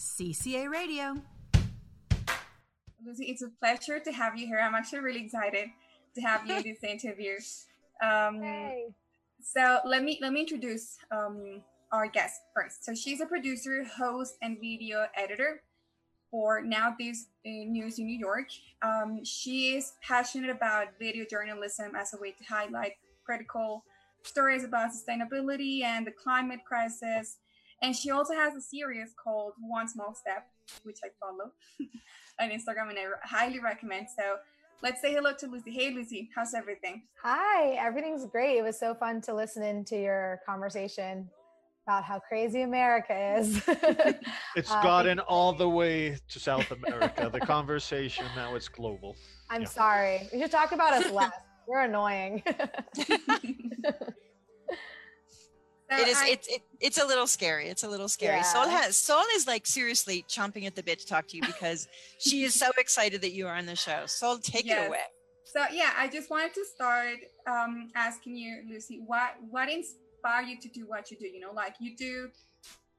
CCA Radio. Lucy, it's a pleasure to have you here. I'm actually really excited to have you in this interview. Um, hey. So let me let me introduce um, our guest first. So she's a producer, host, and video editor for NowThis uh, News in New York. Um, she is passionate about video journalism as a way to highlight critical stories about sustainability and the climate crisis. And she also has a series called One Small Step, which I follow on Instagram and I highly recommend. So let's say hello to Lucy. Hey, Lucy, how's everything? Hi, everything's great. It was so fun to listen into your conversation about how crazy America is. it's uh, gotten all the way to South America. the conversation now it's global. I'm yeah. sorry. We should talk about us less. We're annoying. it is it's it, it's a little scary it's a little scary. Yeah. Sol has Sol is like seriously chomping at the bit to talk to you because she is so excited that you are on the show. Sol take yes. it away. So yeah i just wanted to start um, asking you lucy what what inspired you to do what you do? You know like you do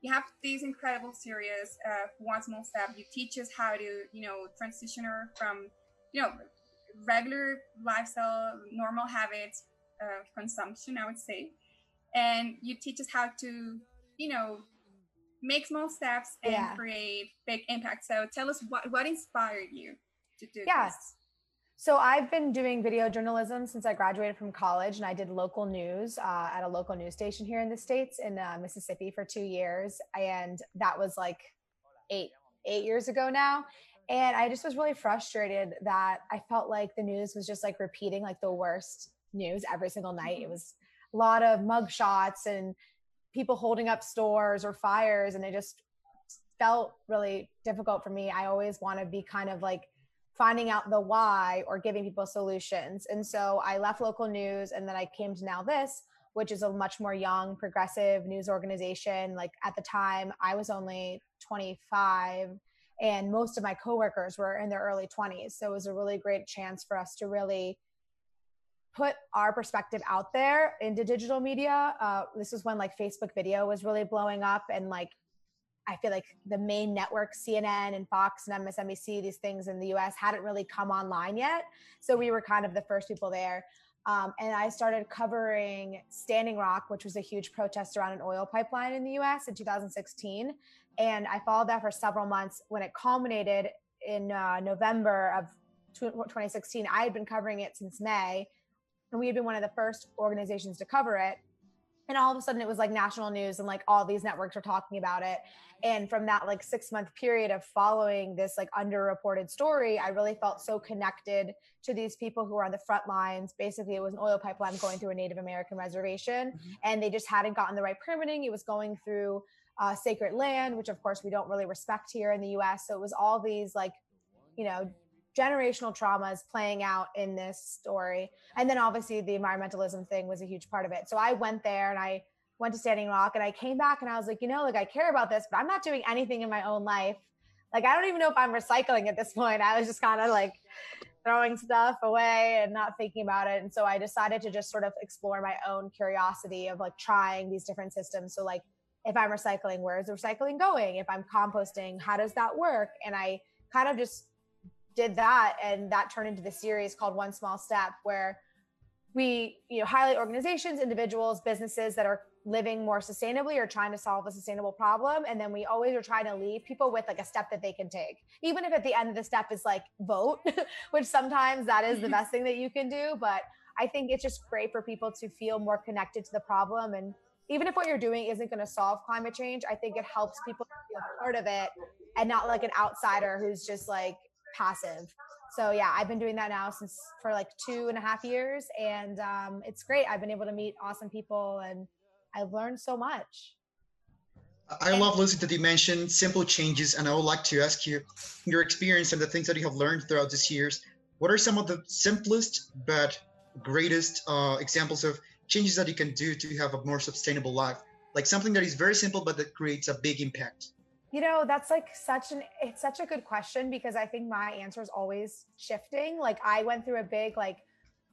you have these incredible series uh, one small step you teach us how to you know transition her from you know regular lifestyle normal habits of consumption i would say and you teach us how to you know make small steps and yeah. create big impact. So tell us what what inspired you to do yes this? so i've been doing video journalism since i graduated from college and i did local news uh, at a local news station here in the states in uh, mississippi for two years and that was like eight eight years ago now. And i just was really frustrated that i felt like the news was just like repeating like the worst news every single night. It was a lot of mug shots and people holding up stores or fires and it just felt really difficult for me. I always want to be kind of like finding out the why or giving people solutions. And so i left local news and then i came to NowThis which is a much more young progressive news organization. Like at the time i was only 25 and most of my coworkers were in their early 20s so it was a really great chance for us to really put our perspective out there into digital media. Uh, this is when like Facebook video was really blowing up and like I feel like the main networks, CNN and Fox and MSNBC, these things in the US hadn't really come online yet. So we were kind of the first people there. Um, and I started covering Standing Rock, which was a huge protest around an oil pipeline in the US in 2016. And I followed that for several months. When it culminated in uh, November of 2016, I had been covering it since May and we had been one of the first organizations to cover it. And all of a sudden it was like national news and like all these networks were talking about it. And from that like six month period of following this like underreported story i really felt so connected to these people who were on the front lines. Basically it was an oil pipeline going through a native american reservation mm-hmm. and they just hadn't gotten the right permitting. It was going through uh, sacred land which of course we don't really respect here in the us so it was all these like you know generational traumas playing out in this story. And then obviously the environmentalism thing was a huge part of it. So I went there and I went to Standing Rock and I came back and I was like, you know, like I care about this, but I'm not doing anything in my own life. Like I don't even know if I'm recycling at this point. I was just kind of like throwing stuff away and not thinking about it. And so I decided to just sort of explore my own curiosity of like trying these different systems. So like if I'm recycling, where is the recycling going? If I'm composting, how does that work? And I kind of just did that and that turned into the series called one small step where we you know highlight organizations individuals businesses that are living more sustainably or trying to solve a sustainable problem. And then we always are trying to leave people with like a step that they can take even if at the end of the step is like vote which sometimes that is the mm-hmm. best thing that you can do. But i think it's just great for people to feel more connected to the problem. And even if what you're doing isn't going to solve climate change i think it helps people feel part of it and not like an outsider who's just like passive. So yeah, I've been doing that now since for like two and a half years, and um, it's great. I've been able to meet awesome people, and I've learned so much. I love Lucy that you mentioned simple changes, and I would like to ask you your experience and the things that you have learned throughout these years. What are some of the simplest but greatest uh, examples of changes that you can do to have a more sustainable life? Like something that is very simple but that creates a big impact. You know, that's like such an it's such a good question because I think my answer is always shifting. Like I went through a big like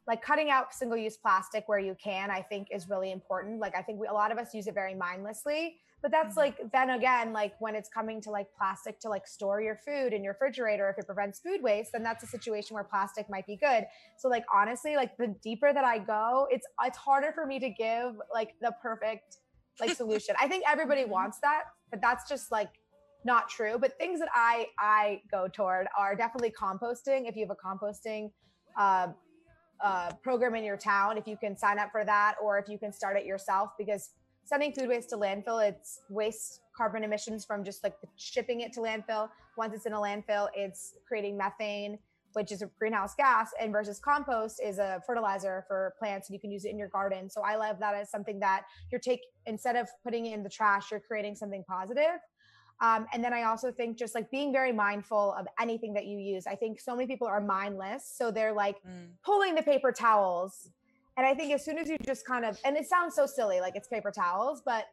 like cutting out single use plastic where you can, I think is really important. Like I think we, a lot of us use it very mindlessly, but that's mm-hmm. like then again like when it's coming to like plastic to like store your food in your refrigerator if it prevents food waste then that's a situation where plastic might be good so like honestly like the deeper that i go it's it's harder for me to give like the perfect like solution i think everybody mm-hmm. wants that but that's just like not true but things that i i go toward are definitely composting if you have a composting uh, uh, program in your town if you can sign up for that or if you can start it yourself because sending food waste to landfill, it's waste carbon emissions from just like shipping it to landfill. Once it's in a landfill, it's creating methane, which is a greenhouse gas, and versus compost is a fertilizer for plants, and you can use it in your garden. So I love that as something that you're take instead of putting it in the trash, you're creating something positive. Um, and then I also think just like being very mindful of anything that you use. I think so many people are mindless, so they're like mm. pulling the paper towels and I think as soon as you just kind of, and it sounds so silly, like it's paper towels, but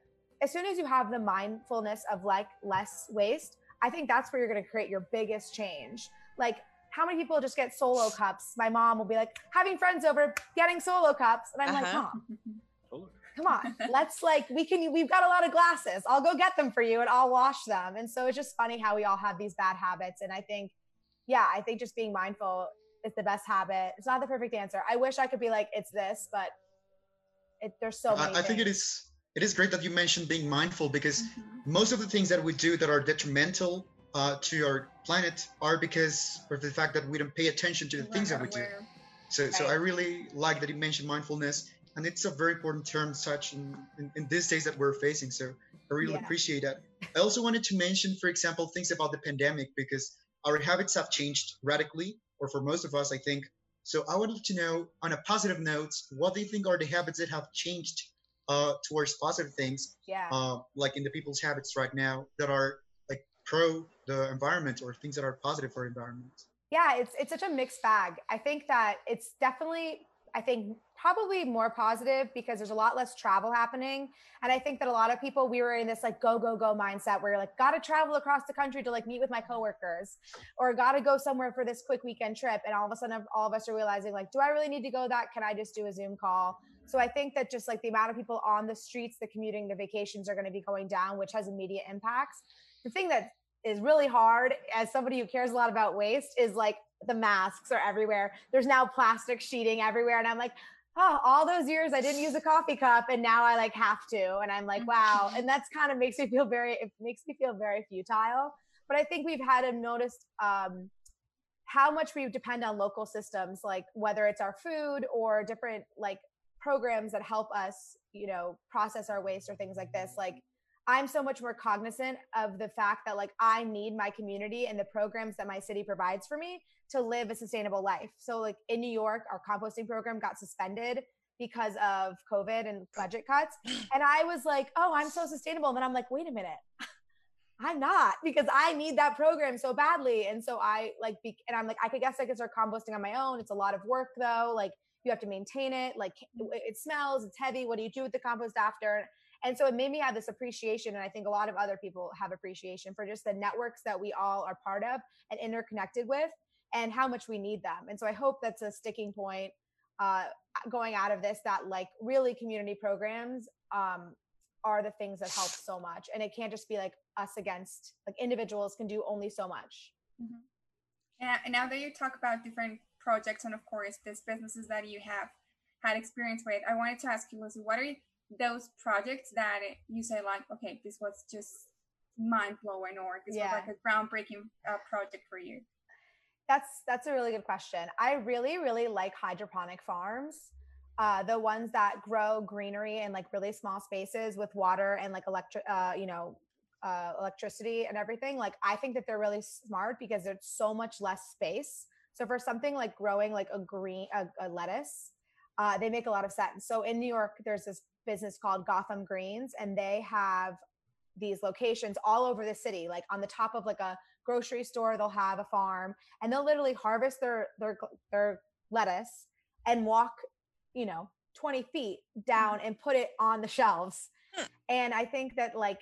as soon as you have the mindfulness of like less waste, I think that's where you're going to create your biggest change. Like, how many people just get solo cups? My mom will be like, having friends over, getting solo cups. And I'm uh-huh. like, mom, come on, let's like, we can, we've got a lot of glasses. I'll go get them for you and I'll wash them. And so it's just funny how we all have these bad habits. And I think, yeah, I think just being mindful is the best habit. It's not the perfect answer. I wish I could be like it's this, but it, there's so many. I, I think it is. It is great that you mentioned being mindful because mm-hmm. most of the things that we do that are detrimental uh, to our planet are because of the fact that we don't pay attention to the things that we do. So, right. so I really like that you mentioned mindfulness, and it's a very important term, such in, in, in these days that we're facing. So, I really yeah. appreciate that. I also wanted to mention, for example, things about the pandemic because our habits have changed radically or for most of us, I think. So I wanted to know, on a positive note, what do you think are the habits that have changed uh, towards positive things? Yeah. Uh, like in the people's habits right now that are like pro the environment or things that are positive for environment. Yeah, it's it's such a mixed bag. I think that it's definitely I think probably more positive because there's a lot less travel happening. And I think that a lot of people, we were in this like go, go, go mindset where you're like, gotta travel across the country to like meet with my coworkers or gotta go somewhere for this quick weekend trip. And all of a sudden, all of us are realizing like, do I really need to go that? Can I just do a Zoom call? So I think that just like the amount of people on the streets, the commuting, the vacations are going to be going down, which has immediate impacts. The thing that is really hard as somebody who cares a lot about waste is like the masks are everywhere. There's now plastic sheeting everywhere. And I'm like, oh, all those years I didn't use a coffee cup and now I like have to. And I'm like, wow. And that's kind of makes me feel very, it makes me feel very futile. But I think we've had a noticed um, how much we depend on local systems, like whether it's our food or different like programs that help us, you know, process our waste or things like this. Like I'm so much more cognizant of the fact that like I need my community and the programs that my city provides for me to live a sustainable life. So like in New York, our composting program got suspended because of COVID and budget cuts. And I was like, oh, I'm so sustainable. And then I'm like, wait a minute. I'm not because I need that program so badly. And so I like, be, and I'm like, I could guess I could start composting on my own. It's a lot of work though. Like you have to maintain it. Like it smells, it's heavy. What do you do with the compost after? And so it made me have this appreciation. And I think a lot of other people have appreciation for just the networks that we all are part of and interconnected with and how much we need them. And so I hope that's a sticking point uh, going out of this that like really community programs um, are the things that help so much. And it can't just be like us against like individuals can do only so much. Mm-hmm. Yeah, and now that you talk about different projects and of course these businesses that you have had experience with, I wanted to ask you, Lucy, what are those projects that you say like, okay, this was just mind blowing or this yeah. was like a groundbreaking uh, project for you? That's that's a really good question. I really really like hydroponic farms. Uh, the ones that grow greenery in like really small spaces with water and like electric, uh, you know, uh, electricity and everything. Like I think that they're really smart because there's so much less space. So for something like growing like a green a, a lettuce, uh, they make a lot of sense. So in New York, there's this business called Gotham Greens, and they have these locations all over the city, like on the top of like a grocery store they'll have a farm and they'll literally harvest their their their lettuce and walk you know 20 feet down and put it on the shelves hmm. and i think that like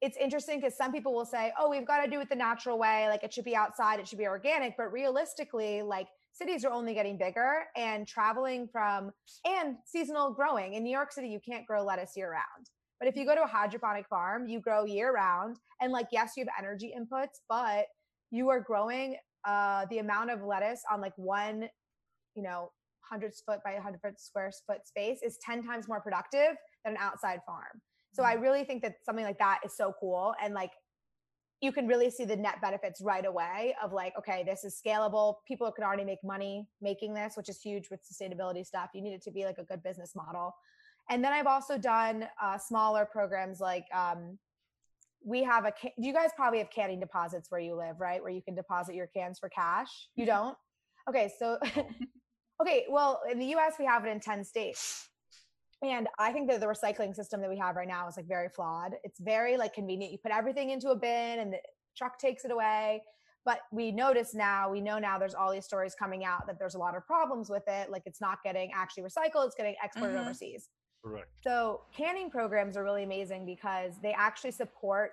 it's interesting because some people will say oh we've got to do it the natural way like it should be outside it should be organic but realistically like cities are only getting bigger and traveling from and seasonal growing in new york city you can't grow lettuce year round But if you go to a hydroponic farm, you grow year round. And like, yes, you have energy inputs, but you are growing uh, the amount of lettuce on like one, you know, 100 foot by 100 foot square foot space is 10 times more productive than an outside farm. So I mm. really think that something like that is so cool. And like, you can really see the net benefits right away of like, okay, this is scalable. People can already make money making this, which is huge with sustainability stuff. You need it to be like a good business model. And then I've also done uh, smaller programs like um, we have a can you guys probably have canning deposits where you live right where you can deposit your cans for cash you mm-hmm. don't okay so okay well in the us we have it in 10 states and i think that the recycling system that we have right now is like very flawed. It's very like convenient. You put everything into a bin and the truck takes it away. But we notice now we know now there's all these stories coming out that there's a lot of problems with it. Like it's not getting actually recycled it's getting exported mm-hmm. overseas. Correct. So canning programs are really amazing because they actually support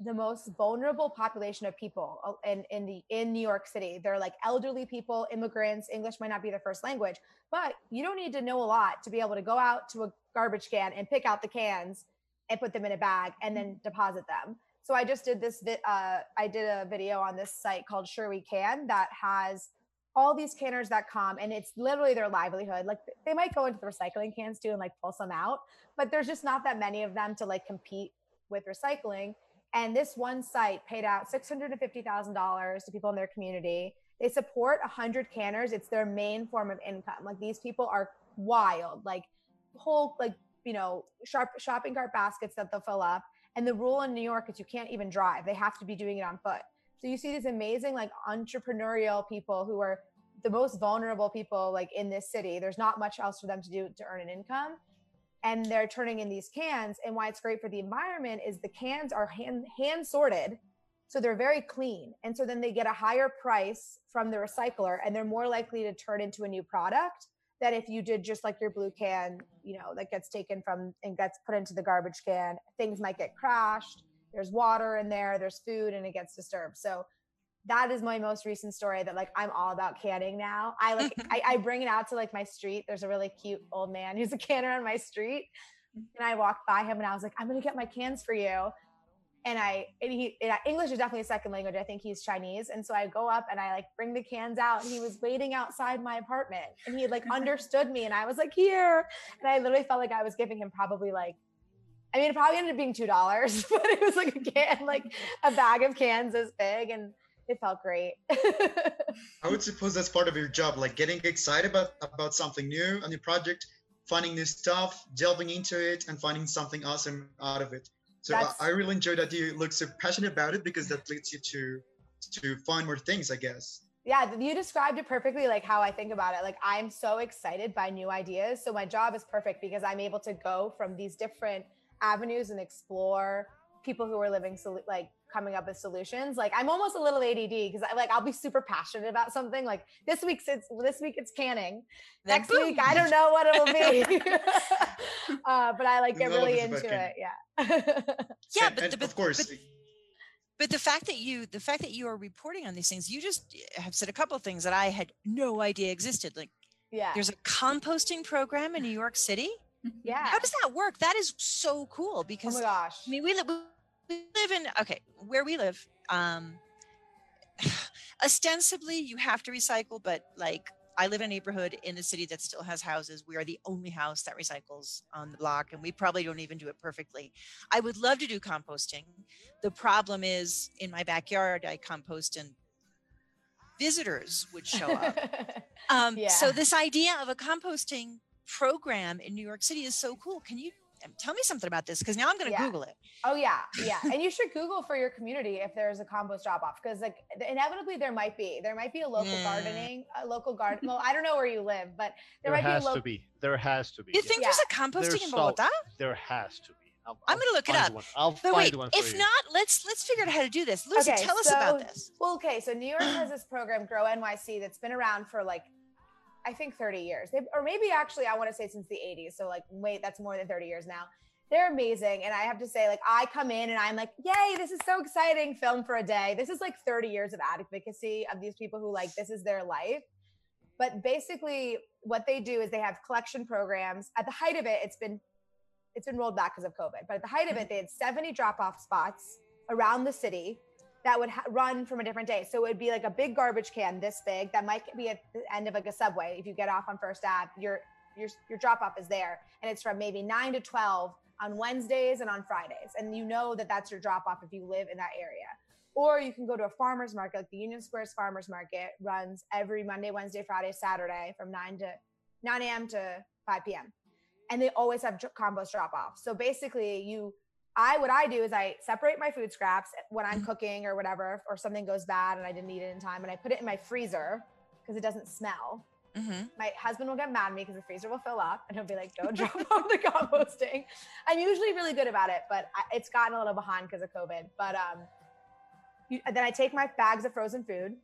the most vulnerable population of people uh, in, in the in New York City. They're like elderly people, immigrants, English might not be their first language, but you don't need to know a lot to be able to go out to a garbage can and pick out the cans and put them in a bag and then deposit them. So I just did this uh, I did a video on this site called Sure We Can that has all these canners that come and it's literally their livelihood. Like they might go into the recycling cans too and like pull some out, but there's just not that many of them to like compete with recycling. And this one site paid out $650,000 to people in their community. They support 100 canners. It's their main form of income. Like these people are wild, like whole, like, you know, sharp shopping cart baskets that they'll fill up. And the rule in New York is you can't even drive. They have to be doing it on foot. So you see these amazing like entrepreneurial people who are the most vulnerable people like in this city. There's not much else for them to do to earn an income. And they're turning in these cans. And why it's great for the environment is the cans are hand hand sorted. So they're very clean. And so then they get a higher price from the recycler and they're more likely to turn into a new product that if you did just like your blue can, you know, that gets taken from and gets put into the garbage can, things might get crashed there's water in there, there's food, and it gets disturbed. So that is my most recent story that like I'm all about canning now. I like I, I, bring it out to like my street. There's a really cute old man who's a canner on my street. Mm-hmm. And I walked by him and I was like, I'm gonna get my cans for you. And I and he and English is definitely a second language. I think he's Chinese. And so I go up and I like bring the cans out and he was waiting outside my apartment and he like understood me and I was like, here. And I literally felt like I was giving him probably like I mean, it probably ended up being two dollars, but it was like a can, like a bag of cans this big, and it felt great. I would suppose that's part of your job, like getting excited about about something new, a new project, finding new stuff, delving into it, and finding something awesome out of it. So uh, I, I really enjoy that you look so passionate about it because that leads you to to find more things, I guess. Yeah, you described it perfectly, like how I think about it. Like I'm so excited by new ideas, so my job is perfect because I'm able to go from these different avenues and explore people who are living so like coming up with solutions. Like I'm almost a little ADD because I like I'll be super passionate about something. Like this week's it's this week it's canning. Then Next boom. week I don't know what it'll be. uh, but I like get really into it. Yeah. yeah, but, but, of course. But, but the fact that you the fact that you are reporting on these things, you just have said a couple of things that I had no idea existed. Like yeah. There's a composting program in New York City. Yeah. How does that work? That is so cool because oh my gosh. I mean we live we live in okay, where we live, um ostensibly you have to recycle, but like I live in a neighborhood in a city that still has houses. We are the only house that recycles on the block, and we probably don't even do it perfectly. I would love to do composting. The problem is in my backyard, I compost and visitors would show up. um, yeah. So, this idea of a composting program in New York City is so cool. Can you Um, tell me something about this? Because now I'm going to yeah. Google it. Oh yeah, yeah, and you should Google for your community if there's a compost drop off because like inevitably there might be there might be a local gardening a local garden. Well, I don't know where you live, but there, there might has be a to be. There has to be. You think yeah. there's a composting there's in Bogota? So, there has to be. i am going to look it up. One. I'll but find wait, one if you. not, let's let's figure out how to do this. Lucy, okay, tell so, us about this. Well, okay, so New York has this program, Grow NYC, that's been around for like I think 30 years. They've, or maybe actually I want to say since the 80s. So like wait, that's more than 30 years now. They're amazing. And I have to say, like, I come in and I'm like, yay, this is so exciting. Film for a day. This is like 30 years of advocacy of these people who like this is their life. But basically, what they do is they have collection programs. At the height of it, it's been it's been rolled back because of COVID. But at the height of it, they had 70 drop off spots around the city that would ha- run from a different day. So it would be like a big garbage can this big that might be at the end of like a subway. If you get off on First Ave, your your your drop off is there, and it's from maybe nine to twelve on Wednesdays and on Fridays, and you know that that's your drop off if you live in that area. Or you can go to a farmer's market, like the Union Squares Farmers Market runs every Monday, Wednesday, Friday, Saturday from 9 to 9 a.m. to 5 p.m. And they always have compost drop off. So basically, you, I, what I do is I separate my food scraps when I'm mm-hmm. cooking or whatever, or something goes bad and I didn't eat it in time, and I put it in my freezer because it doesn't smell. Mm-hmm. My husband will get mad at me because the freezer will fill up and he'll be like, don't drop off the composting. I'm usually really good about it, but I, it's gotten a little behind because of COVID. But um, you, then I take my bags of frozen food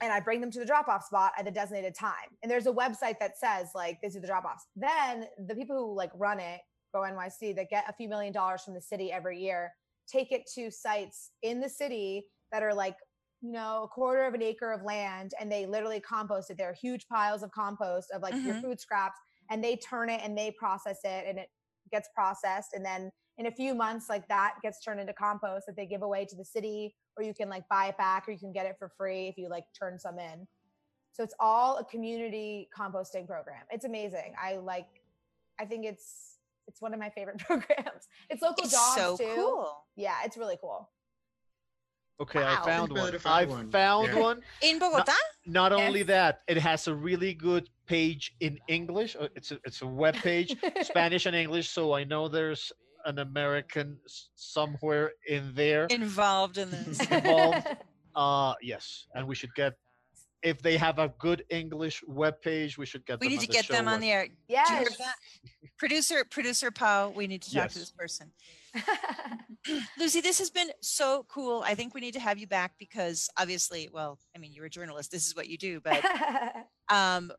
and I bring them to the drop off spot at the designated time. And there's a website that says like these are the drop offs. Then the people who like run it, Grow NYC, that get a few million dollars from the city every year, take it to sites in the city that are like you know a quarter of an acre of land, and they literally compost it. There are huge piles of compost of like mm-hmm. your food scraps, and they turn it and they process it, and it gets processed, and then in a few months like that gets turned into compost that they give away to the city or you can like buy it back or you can get it for free if you like turn some in so it's all a community composting program it's amazing i like i think it's it's one of my favorite programs it's local it's jobs so too cool yeah it's really cool Okay, wow. I found one. I found yeah. one in Bogota. Not, not yes. only that, it has a really good page in English. Uh, it's a it's a web page, Spanish and English. So I know there's an American somewhere in there involved in this. involved. Uh, yes, and we should get if they have a good English web page, we should get. We need to the get them on the air. Yes. producer, producer Pau, we need to talk yes. to this person. Lucy, this has been so cool. I think we need to have you back because obviously, well, I mean, you're a journalist. This is what you do, but um,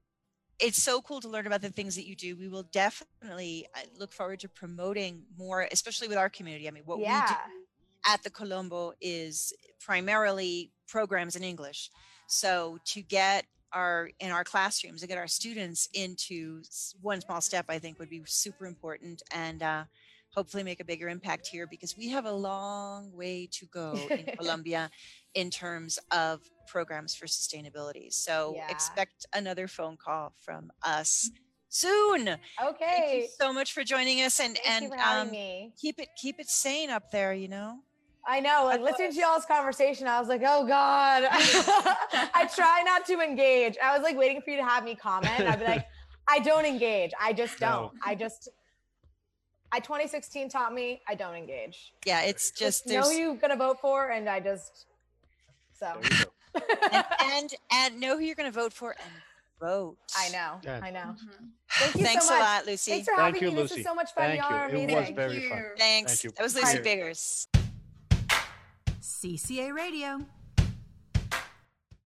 it's so cool to learn about the things that you do. We will definitely uh, look forward to promoting more, especially with our community. I mean, what yeah. we do at the Colombo is primarily programs in English. So to get our in our classrooms to get our students into one small step, I think would be super important. And uh, hopefully make a bigger impact here because we have a long way to go in Colombia in terms of programs for sustainability. So yeah. expect another phone call from us soon. Okay. Thank you so much for joining us and Thank and um, keep it keep it sane up there, you know. I know, like listening to y'all's conversation, I was like, oh God. I try not to engage. I was like waiting for you to have me comment. I'd be like, I don't engage. I just don't. No. I just I 2016 taught me I don't engage. Yeah, it's just, just know who you're gonna vote for, and I just so and, and, and know who you're gonna vote for and vote. I know, yeah. I know. Mm-hmm. Thank you Thanks so much. a lot, Lucy. Thanks for Thank having you, me. Lucy. This is so much fun. Thank Y'all you. are amazing. It was very fun. Thanks. Thank you. That was Lucy Biggers. CCA Radio.